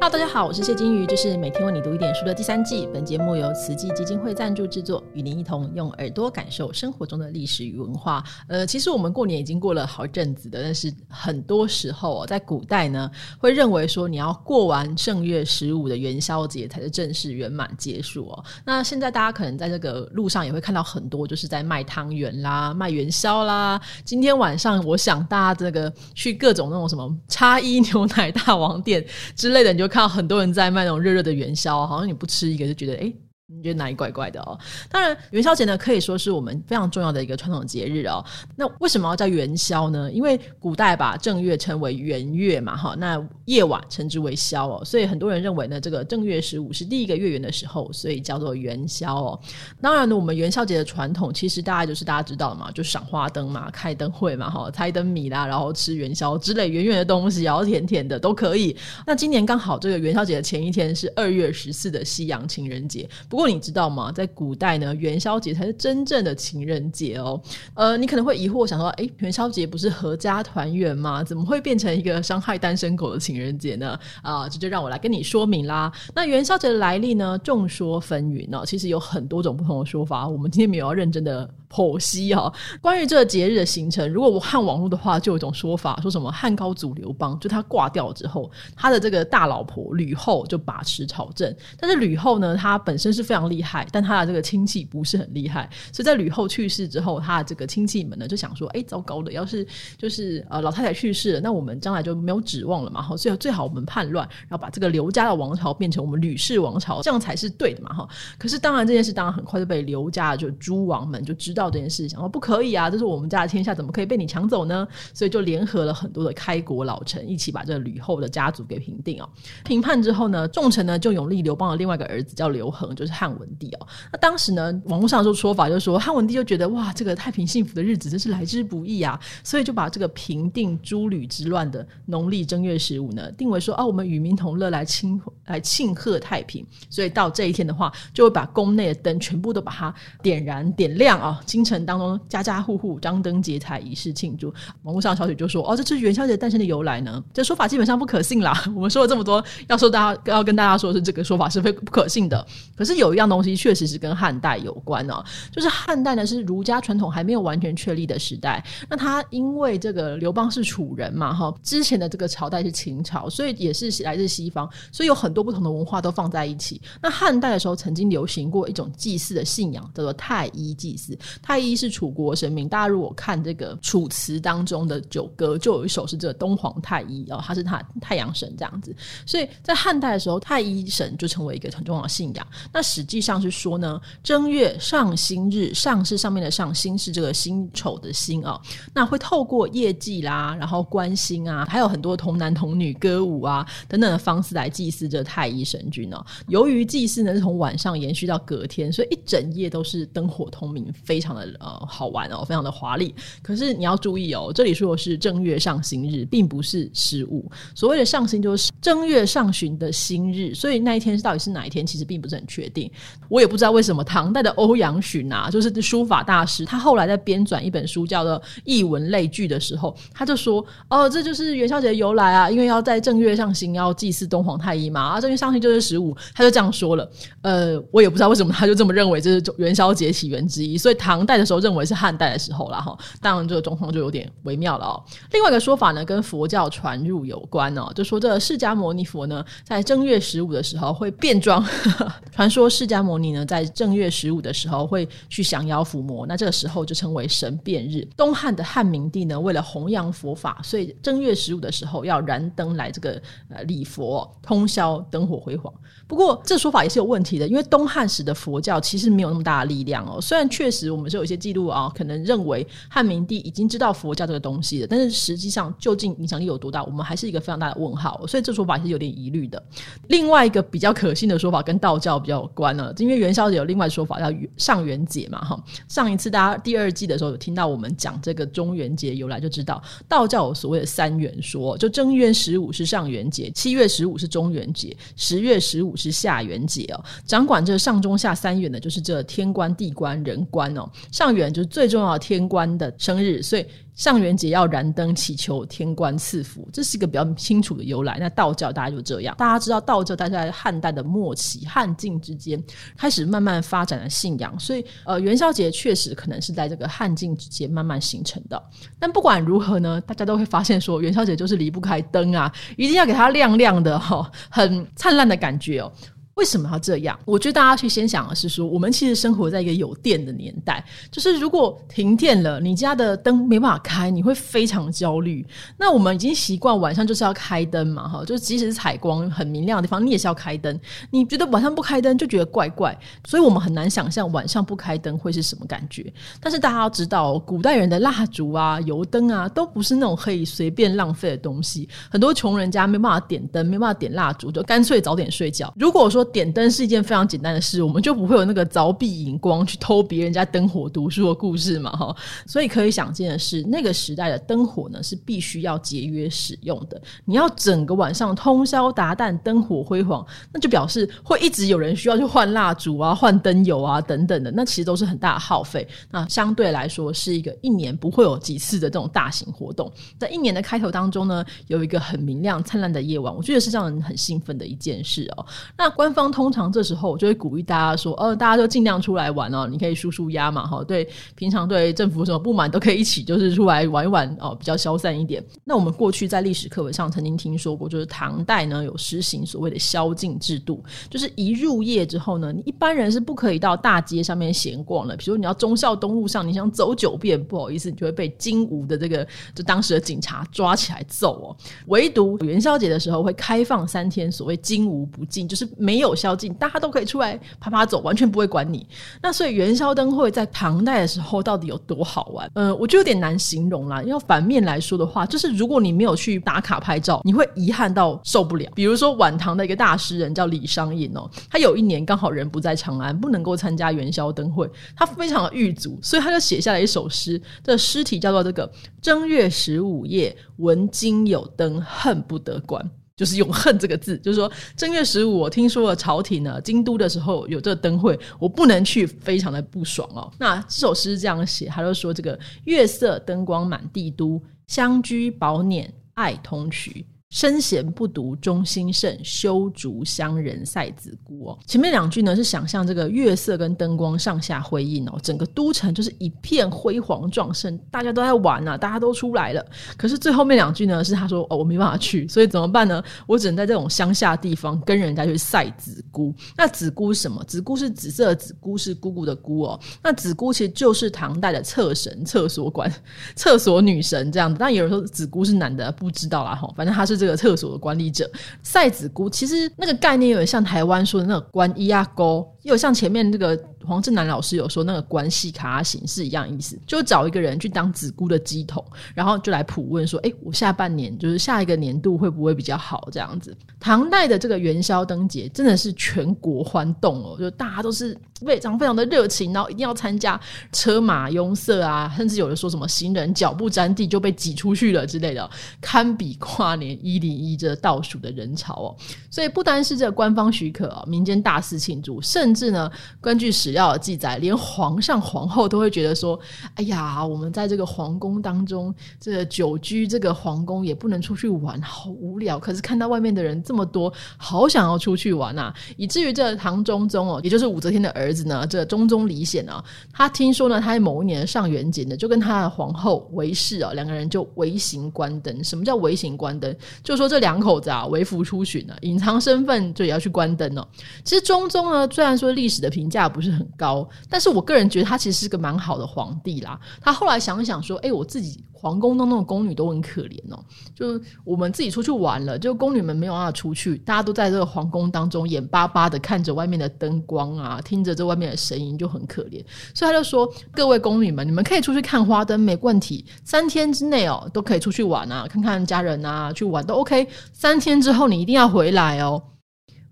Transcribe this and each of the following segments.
Hello，大家好，我是谢金鱼，这是每天为你读一点书的第三季。本节目由慈济基金会赞助制作，与您一同用耳朵感受生活中的历史与文化。呃，其实我们过年已经过了好一阵子的，但是很多时候哦，在古代呢，会认为说你要过完正月十五的元宵节才是正式圆满结束哦。那现在大家可能在这个路上也会看到很多，就是在卖汤圆啦、卖元宵啦。今天晚上，我想大家这个去各种那种什么叉一牛奶大王店之类的，你就。看到很多人在卖那种热热的元宵，好像你不吃一个就觉得哎。你觉得哪里怪怪的哦？当然，元宵节呢可以说是我们非常重要的一个传统节日哦。那为什么要叫元宵呢？因为古代把正月称为元月嘛，哈，那夜晚称之为宵哦，所以很多人认为呢，这个正月十五是第一个月圆的时候，所以叫做元宵哦。当然呢，我们元宵节的传统其实大概就是大家知道嘛，就赏花灯嘛，开灯会嘛，哈，猜灯谜啦，然后吃元宵之类圆圆的东西，然后甜甜的都可以。那今年刚好这个元宵节的前一天是二月十四的西洋情人节，不过你知道吗？在古代呢，元宵节才是真正的情人节哦。呃，你可能会疑惑，想说，哎，元宵节不是合家团圆吗？怎么会变成一个伤害单身狗的情人节呢？啊，这就让我来跟你说明啦。那元宵节的来历呢，众说纷纭呢。其实有很多种不同的说法。我们今天没有要认真的。剖析哈，关于这个节日的形成，如果我看网络的话，就有一种说法，说什么汉高祖刘邦，就他挂掉之后，他的这个大老婆吕后就把持朝政。但是吕后呢，她本身是非常厉害，但她的这个亲戚不是很厉害，所以在吕后去世之后，她的这个亲戚们呢就想说，哎，糟糕的，要是就是呃老太太去世了，那我们将来就没有指望了嘛，哈，所以最好我们叛乱，然后把这个刘家的王朝变成我们吕氏王朝，这样才是对的嘛，哈。可是当然这件事当然很快就被刘家的就诸王们就知道道。这件事，想说不可以啊，这是我们家的天下，怎么可以被你抢走呢？所以就联合了很多的开国老臣，一起把这吕后的家族给平定哦。平叛之后呢，众臣呢就永立刘邦的另外一个儿子叫刘恒，就是汉文帝哦。那当时呢，网络上就说法，就是说汉文帝就觉得哇，这个太平幸福的日子真是来之不易啊，所以就把这个平定诸吕之乱的农历正月十五呢，定为说啊，我们与民同乐来庆来庆贺太平。所以到这一天的话，就会把宫内的灯全部都把它点燃点亮啊。京城当中，家家户户张灯结彩，以示庆祝。网络上小雪就说：“哦，这是元宵节诞生的由来呢。”这说法基本上不可信啦。我们说了这么多，要说大家要跟大家说是这个说法是非不可信的。可是有一样东西确实是跟汉代有关哦，就是汉代呢是儒家传统还没有完全确立的时代。那他因为这个刘邦是楚人嘛，哈，之前的这个朝代是秦朝，所以也是来自西方，所以有很多不同的文化都放在一起。那汉代的时候曾经流行过一种祭祀的信仰，叫做太医祭祀。太医是楚国神明，大家如果看这个《楚辞》当中的九歌，就有一首是这个东皇太医哦，他是他太阳神这样子。所以在汉代的时候，太医神就成为一个很重要的信仰。那实际上是说呢，正月上新日，上是上面的上，新是这个辛丑的辛哦。那会透过业绩啦，然后观星啊，还有很多童男童女歌舞啊等等的方式来祭祀这太医神君哦。由于祭祀呢是从晚上延续到隔天，所以一整夜都是灯火通明，非常。常的呃好玩哦，非常的华丽。可是你要注意哦，这里说的是正月上新日，并不是十五。所谓的上新就是正月上旬的新日，所以那一天到底是哪一天，其实并不是很确定。我也不知道为什么唐代的欧阳询啊，就是书法大师，他后来在编纂一本书叫做《艺文类聚》的时候，他就说：“哦，这就是元宵节的由来啊，因为要在正月上新，要祭祀东皇太一嘛。啊，正月上新就是十五。”他就这样说了。呃，我也不知道为什么他就这么认为，这是元宵节起源之一。所以唐。唐代的时候认为是汉代的时候了哈，当然这个状况就有点微妙了哦。另外一个说法呢，跟佛教传入有关哦，就说这释迦牟尼佛呢，在正月十五的时候会变装。传说释迦牟尼呢，在正月十五的时候会去降妖伏魔，那这个时候就称为神变日。东汉的汉明帝呢，为了弘扬佛法，所以正月十五的时候要燃灯来这个呃礼佛，通宵灯火辉煌。不过这说法也是有问题的，因为东汉时的佛教其实没有那么大的力量哦。虽然确实我们是有些记录啊，可能认为汉明帝已经知道佛教这个东西了，但是实际上究竟影响力有多大，我们还是一个非常大的问号。所以这说法是有点疑虑的。另外一个比较可信的说法跟道教比较有关了，因为元宵节有另外说法叫上元节嘛，哈。上一次大家第二季的时候有听到我们讲这个中元节由来，就知道道教有所谓的三元说，就正月十五是上元节，七月十五是中元节，十月十五。是下元节哦，掌管这上中下三元的，就是这天官、地官、人官哦。上元就是最重要的天官的生日，所以。上元节要燃灯祈求天官赐福，这是一个比较清楚的由来。那道教大家就这样，大家知道道教大概在汉代的末期汉晋之间开始慢慢发展的信仰，所以呃元宵节确实可能是在这个汉晋之间慢慢形成的。但不管如何呢，大家都会发现说元宵节就是离不开灯啊，一定要给它亮亮的哈，很灿烂的感觉哦。为什么要这样？我觉得大家去先想的是说，我们其实生活在一个有电的年代，就是如果停电了，你家的灯没办法开，你会非常焦虑。那我们已经习惯晚上就是要开灯嘛，哈，就即使是采光很明亮的地方，你也是要开灯。你觉得晚上不开灯就觉得怪怪，所以我们很难想象晚上不开灯会是什么感觉。但是大家要知道，古代人的蜡烛啊、油灯啊，都不是那种可以随便浪费的东西。很多穷人家没办法点灯，没办法点蜡烛，就干脆早点睡觉。如果说点灯是一件非常简单的事，我们就不会有那个凿壁引光去偷别人家灯火读书的故事嘛，哈。所以可以想见的是，那个时代的灯火呢是必须要节约使用的。你要整个晚上通宵达旦，灯火辉煌，那就表示会一直有人需要去换蜡烛啊、换灯油啊等等的，那其实都是很大的耗费。那相对来说，是一个一年不会有几次的这种大型活动。在一年的开头当中呢，有一个很明亮灿烂的夜晚，我觉得是让人很兴奋的一件事哦。那官通常。这时候，我就会鼓励大家说：“哦，大家就尽量出来玩哦，你可以舒舒压嘛，哈。对，平常对政府什么不满都可以一起，就是出来玩一玩哦，比较消散一点。那我们过去在历史课本上曾经听说过，就是唐代呢有实行所谓的宵禁制度，就是一入夜之后呢，你一般人是不可以到大街上面闲逛的。比如你要忠孝东路上，你想走九遍，不好意思，你就会被金吾的这个就当时的警察抓起来揍哦。唯独元宵节的时候会开放三天，所谓金吾不禁，就是没有有宵禁。大家都可以出来爬爬走，完全不会管你。那所以元宵灯会在唐代的时候到底有多好玩？呃，我就有点难形容啦。要反面来说的话，就是如果你没有去打卡拍照，你会遗憾到受不了。比如说晚唐的一个大诗人叫李商隐哦，他有一年刚好人不在长安，不能够参加元宵灯会，他非常的郁卒，所以他就写下了一首诗。这诗题叫做《这个正月十五夜，闻今有灯，恨不得关》。就是用“恨”这个字，就是说正月十五，我听说了朝廷呢，京都的时候有这个灯会，我不能去，非常的不爽哦。那这首诗这样写，他就说：“这个月色灯光满帝都，相居宝辇爱通衢。”身闲不读忠心胜，修竹乡人赛子姑哦。前面两句呢是想象这个月色跟灯光上下辉映哦，整个都城就是一片辉煌壮盛，大家都在玩啊，大家都出来了。可是最后面两句呢是他说哦，我没办法去，所以怎么办呢？我只能在这种乡下地方跟人家去赛子姑。那子姑是什么？子姑是紫色的子姑，是姑姑的姑哦。那子姑其实就是唐代的厕神、厕所管、厕所女神这样子。但有人说子姑是男的，不知道啦哈，反正他是。这个厕所的管理者塞子姑，其实那个概念有点像台湾说的那个关一阿沟，又像前面这个。黄正南老师有说，那个关系卡形是一样意思，就找一个人去当子姑的鸡桶，然后就来普问说：“哎，我下半年就是下一个年度会不会比较好？”这样子，唐代的这个元宵灯节真的是全国欢动哦，就大家都是非常非常的热情，然后一定要参加，车马拥塞啊，甚至有的说什么行人脚不沾地就被挤出去了之类的，堪比跨年一零一这倒数的人潮哦。所以不单是这官方许可哦，民间大肆庆祝，甚至呢，根据史料。要记载，连皇上皇后都会觉得说：“哎呀，我们在这个皇宫当中，这久居这个皇宫也不能出去玩，好无聊。可是看到外面的人这么多，好想要出去玩啊！以至于这唐中宗哦，也就是武则天的儿子呢，这中宗李显啊，他听说呢，他在某一年上元节呢，就跟他的皇后韦氏啊，两个人就微行关灯。什么叫微行关灯？就说这两口子啊，微服出巡呢，隐藏身份就也要去关灯哦。其实中宗呢，虽然说历史的评价不是很。高，但是我个人觉得他其实是个蛮好的皇帝啦。他后来想想说，哎，我自己皇宫当中的宫女都很可怜哦，就是我们自己出去玩了，就宫女们没有办法出去，大家都在这个皇宫当中眼巴巴的看着外面的灯光啊，听着这外面的声音，就很可怜。所以他就说，各位宫女们，你们可以出去看花灯，没问题，三天之内哦，都可以出去玩啊，看看家人啊，去玩都 OK。三天之后你一定要回来哦。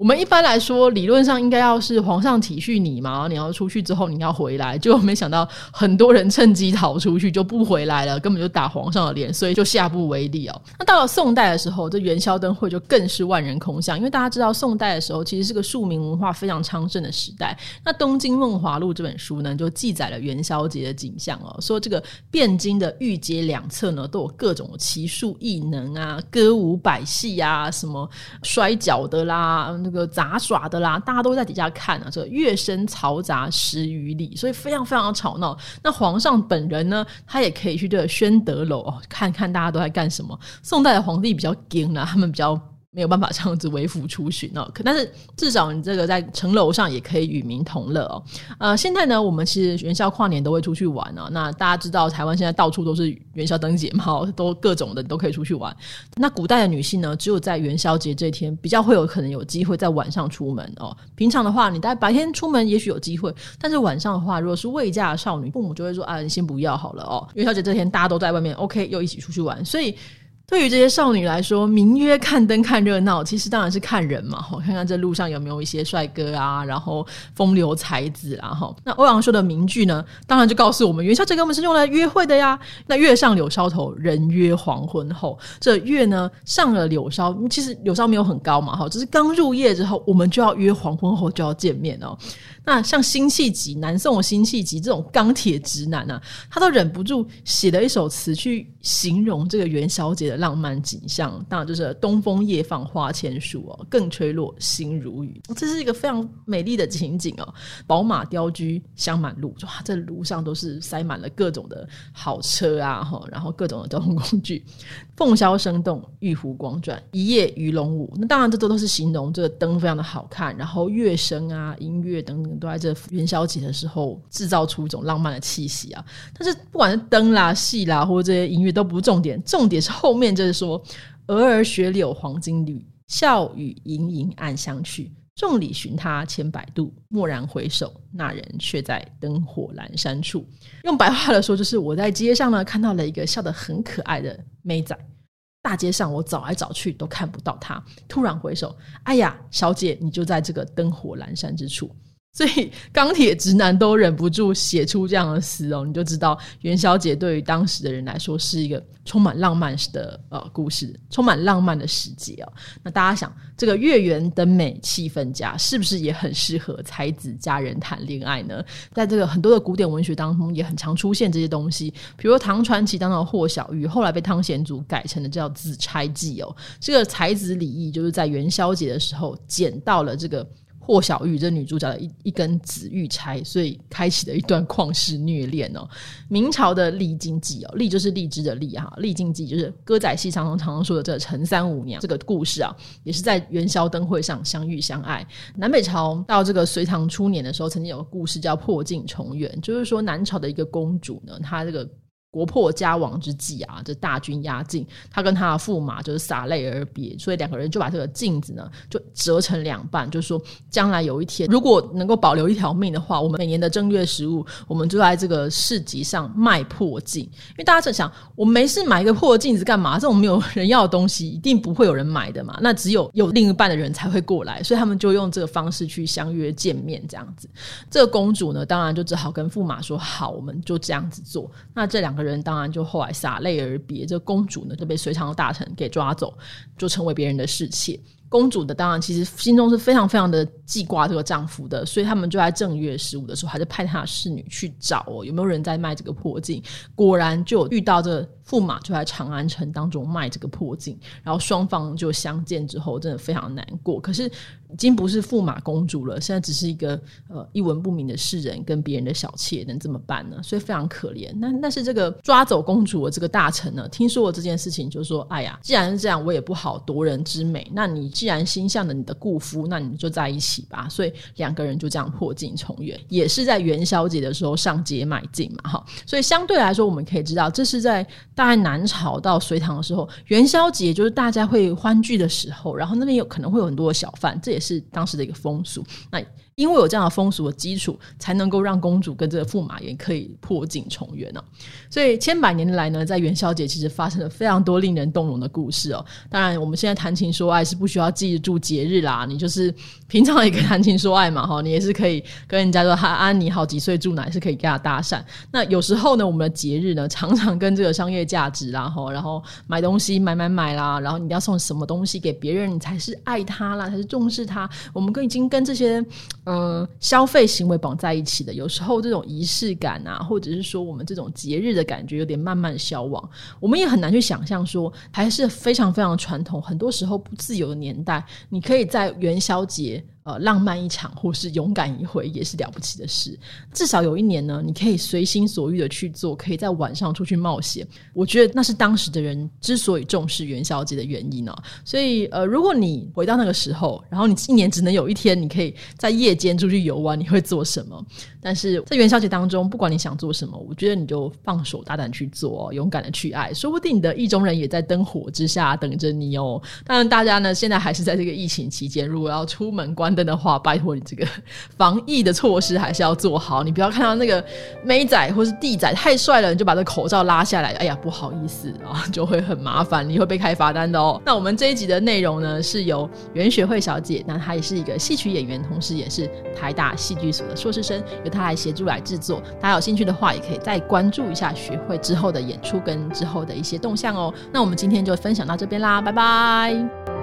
我们一般来说，理论上应该要是皇上体恤你嘛，你要出去之后你要回来，就没想到很多人趁机逃出去就不回来了，根本就打皇上的脸，所以就下不为例哦。那到了宋代的时候，这元宵灯会就更是万人空巷，因为大家知道宋代的时候其实是个庶民文化非常昌盛的时代。那《东京梦华录》这本书呢，就记载了元宵节的景象哦，说这个汴京的御街两侧呢，都有各种奇术异能啊，歌舞百戏啊，什么摔跤的啦。个杂耍的啦，大家都在底下看啊，这个乐声嘈杂十余里，所以非常非常的吵闹。那皇上本人呢，他也可以去这个宣德楼哦，看看大家都在干什么。宋代的皇帝比较硬啊，他们比较。没有办法这样子微服出巡哦，可但是至少你这个在城楼上也可以与民同乐哦。呃，现在呢，我们其实元宵跨年都会出去玩哦。那大家知道台湾现在到处都是元宵灯节嘛，都各种的都可以出去玩。那古代的女性呢，只有在元宵节这天比较会有可能有机会在晚上出门哦。平常的话，你在白天出门也许有机会，但是晚上的话，如果是未嫁的少女，父母就会说啊，你先不要好了哦。元宵节这天大家都在外面，OK，又一起出去玩，所以。对于这些少女来说，名曰看灯看热闹，其实当然是看人嘛。哈，看看这路上有没有一些帅哥啊，然后风流才子啊。哈，那欧阳修的名句呢，当然就告诉我们，元宵节根本是用来约会的呀。那月上柳梢头，人约黄昏后。这月呢上了柳梢，其实柳梢没有很高嘛。哈，只是刚入夜之后，我们就要约黄昏后就要见面哦。那像辛弃疾，南宋的辛弃疾这种钢铁直男啊，他都忍不住写了一首词去形容这个元宵节的浪漫景象。当然就是“东风夜放花千树哦，更吹落星如雨”。这是一个非常美丽的情景哦。宝马雕车香满路，哇，这路上都是塞满了各种的好车啊，哈，然后各种的交通工具。凤箫声动，玉壶光转，一夜鱼龙舞。那当然，这都都是形容这个灯非常的好看，然后乐声啊、音乐等等都在这元宵节的时候制造出一种浪漫的气息啊。但是不管是灯啦、戏啦，或者这些音乐都不是重点，重点是后面就是说：“蛾儿雪柳黄金缕，笑语盈盈暗香去。众里寻他千百度，蓦然回首，那人却在灯火阑珊处。”用白话来说，就是我在街上呢看到了一个笑得很可爱的妹仔。大街上，我找来找去都看不到他。突然回首，哎呀，小姐，你就在这个灯火阑珊之处。所以钢铁直男都忍不住写出这样的诗哦，你就知道元宵节对于当时的人来说是一个充满浪漫的呃故事，充满浪漫的时节哦。那大家想，这个月圆灯美气氛佳，是不是也很适合才子佳人谈恋爱呢？在这个很多的古典文学当中，也很常出现这些东西，比如唐传奇当中的霍小玉，后来被汤显祖改成了叫《紫钗记》哦。这个才子李益就是在元宵节的时候捡到了这个。霍小玉这女主角的一一根紫玉钗，所以开启了一段旷世虐恋哦。明朝的《丽经记》哦，丽就是荔枝的丽哈，《丽经记》就是歌仔戏常常常常说的这陈三五娘这个故事啊，也是在元宵灯会上相遇相爱。南北朝到这个隋唐初年的时候，曾经有个故事叫破镜重圆，就是说南朝的一个公主呢，她这个。国破家亡之际啊，这大军压境，他跟他的驸马就是洒泪而别，所以两个人就把这个镜子呢就折成两半，就说将来有一天如果能够保留一条命的话，我们每年的正月十五，我们就在这个市集上卖破镜。因为大家在想，我没事买一个破镜子干嘛？这种没有人要的东西，一定不会有人买的嘛。那只有有另一半的人才会过来，所以他们就用这个方式去相约见面，这样子。这个公主呢，当然就只好跟驸马说好，我们就这样子做。那这两个。人当然就后来洒泪而别，这公主呢就被隋朝的大臣给抓走，就成为别人的侍妾。公主的当然其实心中是非常非常的记挂这个丈夫的，所以他们就在正月十五的时候，还是派他的侍女去找哦，有没有人在卖这个破镜？果然就遇到这驸马就在长安城当中卖这个破镜，然后双方就相见之后，真的非常难过。可是已经不是驸马公主了，现在只是一个呃一文不名的世人，跟别人的小妾，能怎么办呢？所以非常可怜。那但是这个抓走公主的这个大臣呢，听说了这件事情，就说：“哎呀，既然是这样，我也不好夺人之美。那你既然心向着你的故夫，那你就在一起吧。”所以两个人就这样破镜重圆，也是在元宵节的时候上街买镜嘛，哈。所以相对来说，我们可以知道，这是在大概南朝到隋唐的时候，元宵节就是大家会欢聚的时候，然后那边有可能会有很多的小贩，这也。是当时的一个风俗，那因为有这样的风俗的基础，才能够让公主跟这个驸马爷可以破镜重圆呢。所以千百年来呢，在元宵节其实发生了非常多令人动容的故事哦。当然，我们现在谈情说爱是不需要记住节日啦，你就是平常也可以谈情说爱嘛，哈，你也是可以跟人家说哈安你好几岁住哪，是可以跟他搭讪。那有时候呢，我们的节日呢，常常跟这个商业价值啦，哈，然后买东西买买买啦，然后你要送什么东西给别人，你才是爱他啦，才是重视他。我们跟已经跟这些嗯消费行为绑在一起的，有时候这种仪式感啊，或者是说我们这种节日的感觉有点慢慢消亡，我们也很难去想象说，还是非常非常传统，很多时候不自由的年代，你可以在元宵节。呃，浪漫一场或是勇敢一回也是了不起的事。至少有一年呢，你可以随心所欲的去做，可以在晚上出去冒险。我觉得那是当时的人之所以重视元宵节的原因呢。所以，呃，如果你回到那个时候，然后你一年只能有一天，你可以在夜间出去游玩，你会做什么？但是在元宵节当中，不管你想做什么，我觉得你就放手大胆去做，勇敢的去爱，说不定你的意中人也在灯火之下等着你哦。当然，大家呢现在还是在这个疫情期间，如果要出门关关。的话，拜托你这个防疫的措施还是要做好。你不要看到那个妹仔或是弟仔太帅了，你就把这口罩拉下来。哎呀，不好意思啊，就会很麻烦，你会被开罚单的哦。那我们这一集的内容呢，是由袁学慧小姐，那她也是一个戏曲演员，同时也是台大戏剧所的硕士生，由她来协助来制作。大家有兴趣的话，也可以再关注一下学会之后的演出跟之后的一些动向哦。那我们今天就分享到这边啦，拜拜。